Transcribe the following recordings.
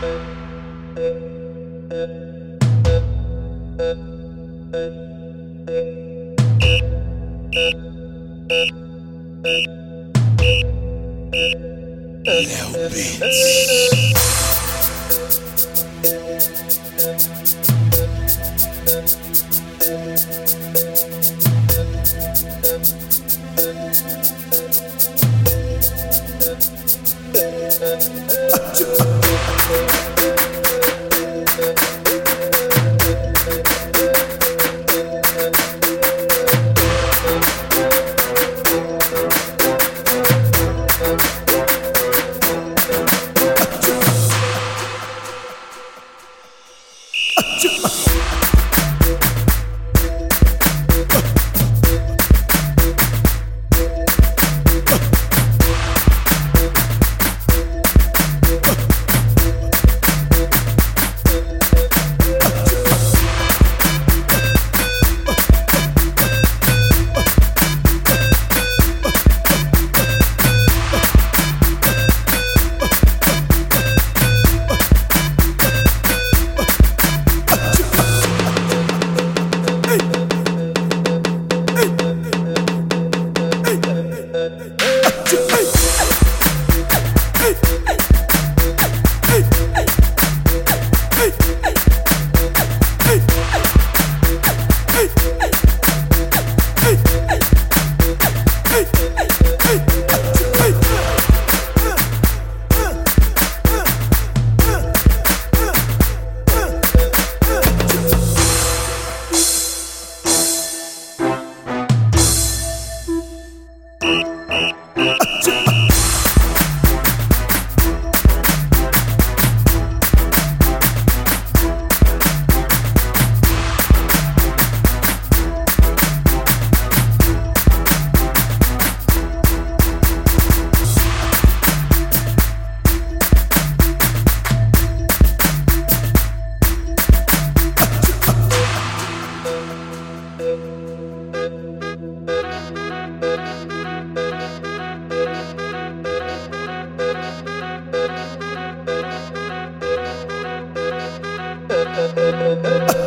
Now beats. Hey. Uh, uh, uh, uh, uh.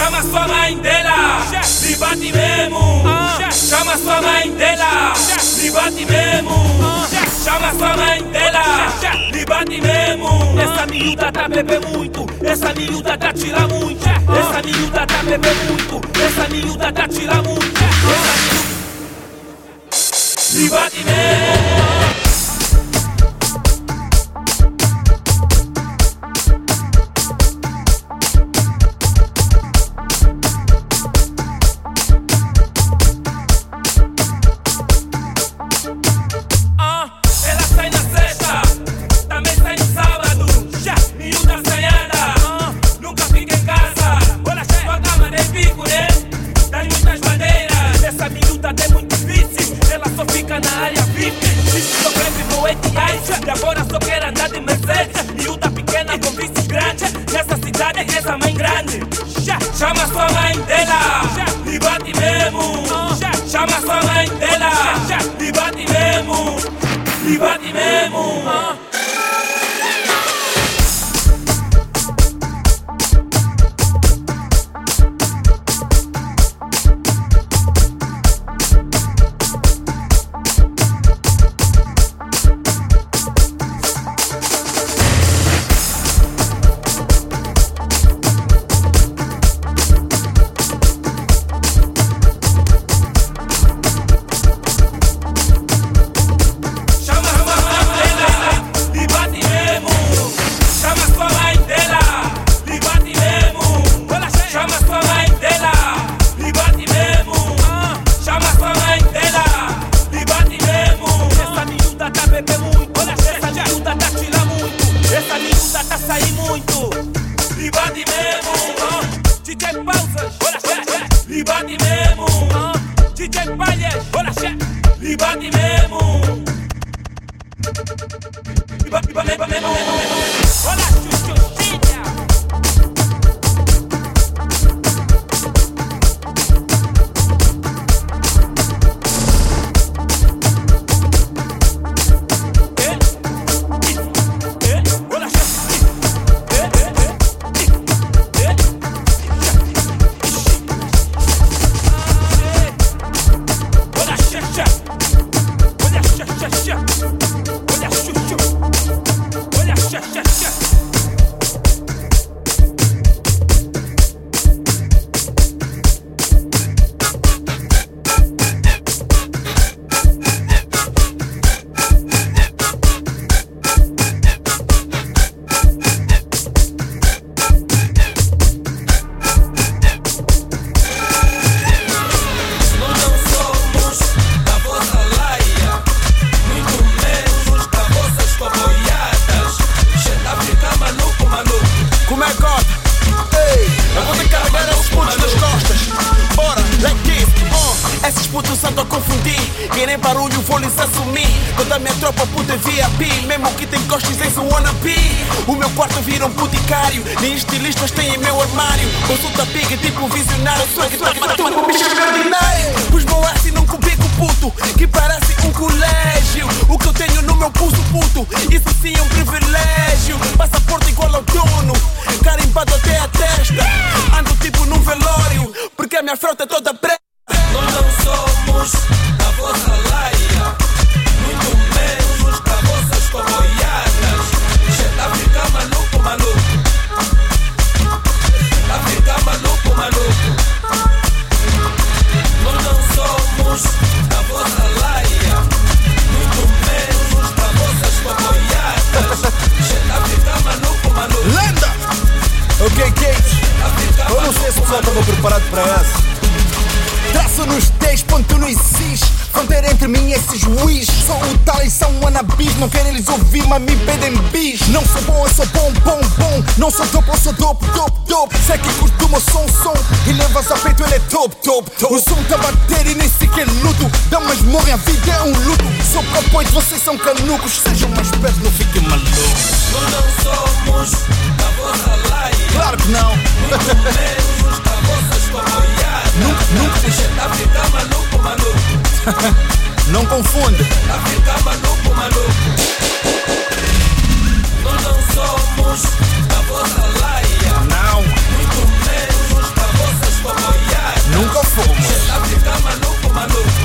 Chama sua mãe dela, me bate mesmo. Chama sua mãe dela, me bate mesmo. Chama sua mãe dela, me bate mesmo. Essa miúda tá bebendo muito, essa miúda tá tirando muito. Essa miúda tá bebendo muito, essa miúda tá tirando muito. Essa miúda... Me bate mesmo. escondi Que nem barulho vou lhes assumir Toda minha tropa puta VIP Mesmo que tem costas em wanna be. O meu quarto vira um boticário Nem estilistas têm em meu armário Consulta pig tipo visionário Sou que tá matando um bicho extraordinário Pus meu aço num não cubico puto. Que parece um colégio O que eu tenho no meu pulso puto. Isso sim é um privilégio. Passaporte igual ao dono. Carimbado até a testa. Ando tipo num velório. Porque a minha frota é toda preta menos a vossa laia, muito menos para vossas coboiadas. Chega tá ficar maluco, maluco. Chega tá ficar maluco, maluco. Nós não somos da vossa laia, muito menos para vossas coboiadas. Chega tá ficar maluco, maluco. Lenda! Ok, Kate. Eu não sei se o estava preparado para essa. Sou nos 10 ponto não existe Fronteira entre mim e esses juiz. Sou o tal e são anabis. Não querem eles ouvir, mas me pedem bis. Não sou bom, eu sou bom, bom, bom. Não sou dope, eu sou dope, dope, dope. Sei que curto o meu som, som. E levas a peito, ele é top, top, top. O som tá bater e nem sequer luto. Dá mas morre, a vida é um luto. Sou cowboy, vocês são canucos Sejam mais perto, não fiquem malucos. Nós não somos da vossa laia Claro que não. Muito menos da vossa escola Nunca deixei é da vida maluco, maluco. Não confunde. Da vida maluco, maluco. Nós não somos da vossa laia. Não. Muito menos da vossa comoiadas. Nunca fomos. Da vida maluco, maluco.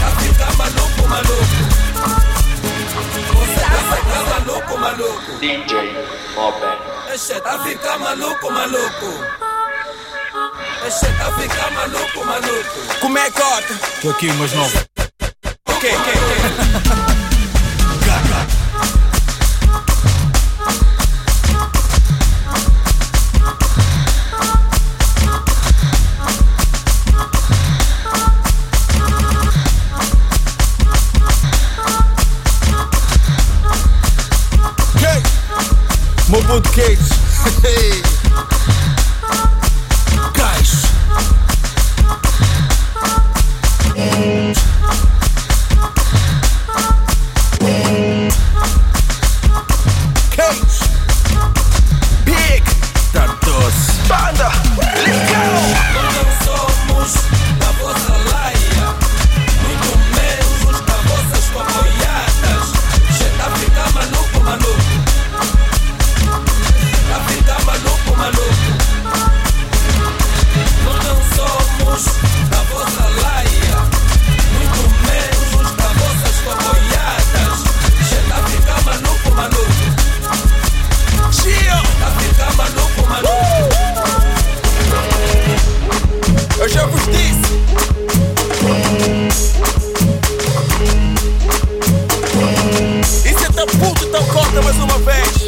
Da vida maluco, maluco. Você tá maluco, maluco. DJ Robert. Deixa tá ficando maluco, maluco. Maluco. Como é que corta? Tô aqui, mas não. O que, que, mais uma vez.